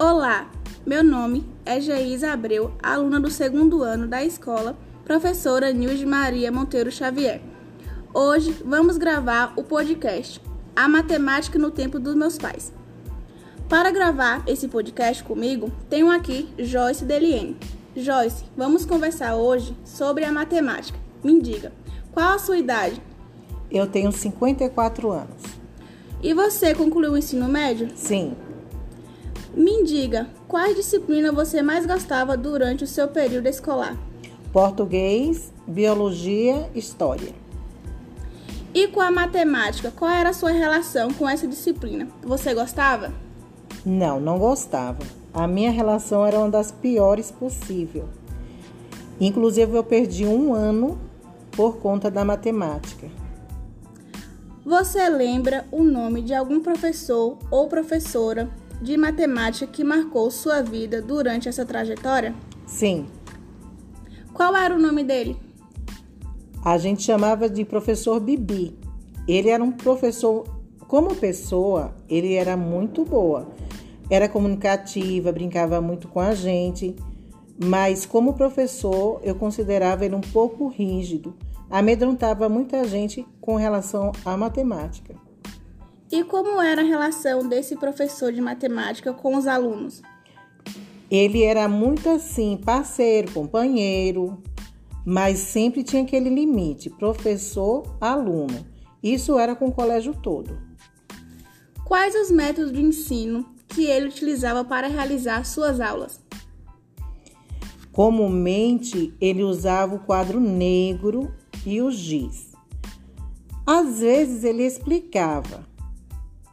Olá, meu nome é Geisa Abreu, aluna do segundo ano da escola Professora Nilde Maria Monteiro Xavier. Hoje vamos gravar o podcast A Matemática no Tempo dos Meus Pais. Para gravar esse podcast comigo, tenho aqui Joyce Deliene. Joyce, vamos conversar hoje sobre a matemática. Me diga, qual a sua idade? Eu tenho 54 anos. E você concluiu o ensino médio? Sim. Me diga, quais disciplinas você mais gostava durante o seu período escolar? Português, biologia, história. E com a matemática, qual era a sua relação com essa disciplina? Você gostava? Não, não gostava. A minha relação era uma das piores possível. Inclusive, eu perdi um ano por conta da matemática. Você lembra o nome de algum professor ou professora de matemática que marcou sua vida durante essa trajetória? Sim. Qual era o nome dele? A gente chamava de professor Bibi. Ele era um professor, como pessoa, ele era muito boa. Era comunicativa, brincava muito com a gente, mas como professor, eu considerava ele um pouco rígido. Amedrontava muita gente com relação à matemática. E como era a relação desse professor de matemática com os alunos? Ele era muito assim, parceiro, companheiro, mas sempre tinha aquele limite, professor-aluno. Isso era com o colégio todo. Quais os métodos de ensino que ele utilizava para realizar suas aulas? Comumente, ele usava o quadro negro e o giz. Às vezes ele explicava,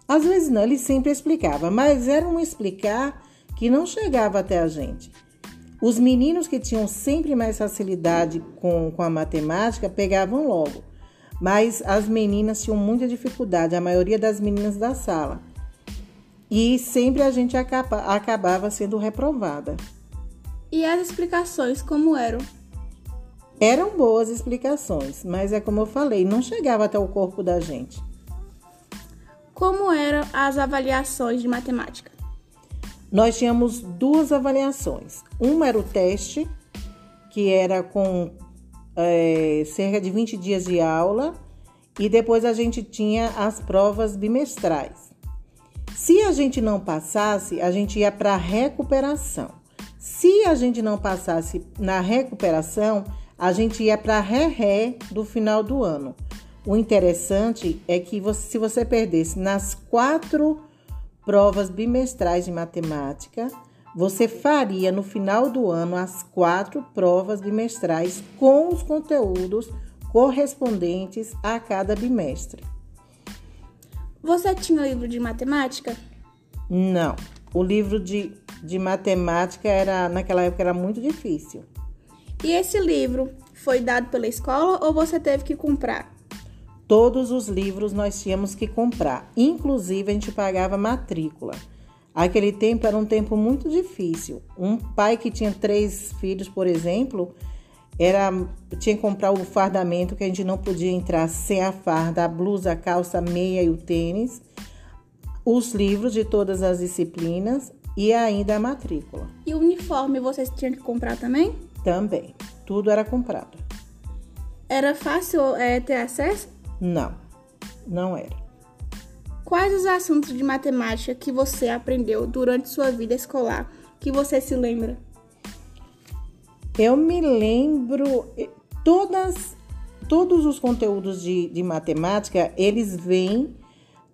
às vezes não, ele sempre explicava, mas era um explicar que não chegava até a gente. Os meninos que tinham sempre mais facilidade com, com a matemática pegavam logo, mas as meninas tinham muita dificuldade, a maioria das meninas da sala. E sempre a gente acaba, acabava sendo reprovada. E as explicações como eram? Eram boas explicações, mas é como eu falei, não chegava até o corpo da gente. Como eram as avaliações de matemática? Nós tínhamos duas avaliações. Uma era o teste, que era com é, cerca de 20 dias de aula, e depois a gente tinha as provas bimestrais. Se a gente não passasse, a gente ia para recuperação. Se a gente não passasse na recuperação, a gente ia para ré-ré do final do ano. O interessante é que você, se você perdesse nas quatro provas bimestrais de matemática, você faria no final do ano as quatro provas bimestrais com os conteúdos correspondentes a cada bimestre. Você tinha livro de matemática? Não. O livro de, de matemática era naquela época era muito difícil. E esse livro foi dado pela escola ou você teve que comprar? Todos os livros nós tínhamos que comprar, inclusive a gente pagava matrícula. Aquele tempo era um tempo muito difícil. Um pai que tinha três filhos, por exemplo, era tinha que comprar o fardamento que a gente não podia entrar sem a farda, a blusa, a calça, a meia e o tênis, os livros de todas as disciplinas e ainda a matrícula. E o uniforme vocês tinham que comprar também? Também. Tudo era comprado. Era fácil é, ter acesso? Não, não era. Quais os assuntos de matemática que você aprendeu durante sua vida escolar que você se lembra? Eu me lembro todas todos os conteúdos de, de matemática eles vêm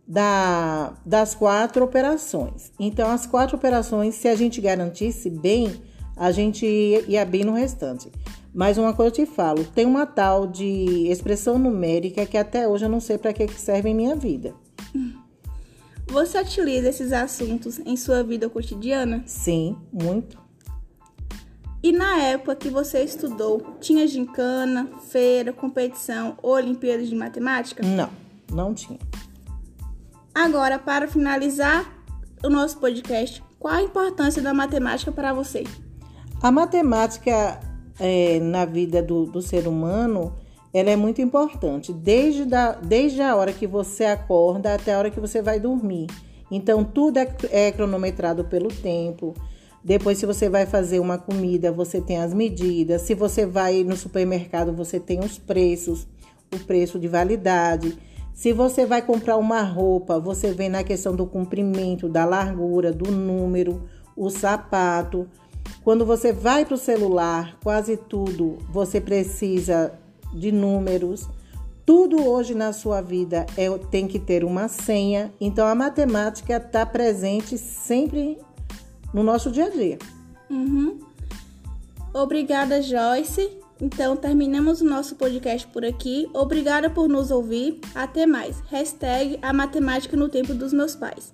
da, das quatro operações. Então, as quatro operações, se a gente garantisse bem, a gente ia, ia bem no restante. Mas uma coisa eu te falo, tem uma tal de expressão numérica que até hoje eu não sei para que serve em minha vida. Você utiliza esses assuntos em sua vida cotidiana? Sim, muito. E na época que você estudou, tinha gincana, feira, competição ou Olimpíadas de Matemática? Não, não tinha. Agora, para finalizar o nosso podcast, qual a importância da matemática para você? A matemática é, na vida do, do, ser humano, ela é muito importante, desde, da, desde a hora que você acorda até a hora que você vai dormir. Então, tudo é, é cronometrado pelo tempo. Depois, se você vai fazer uma comida, você tem as medidas. Se você vai no supermercado, você tem os preços, o preço de validade. Se você vai comprar uma roupa, você vê na questão do comprimento, da largura, do número, o sapato. Quando você vai para o celular, quase tudo você precisa de números. Tudo hoje na sua vida é, tem que ter uma senha, então a matemática está presente sempre no nosso dia a dia. Uhum. Obrigada, Joyce. Então, terminamos o nosso podcast por aqui. Obrigada por nos ouvir. Até mais. Hashtag a matemática no tempo dos meus pais.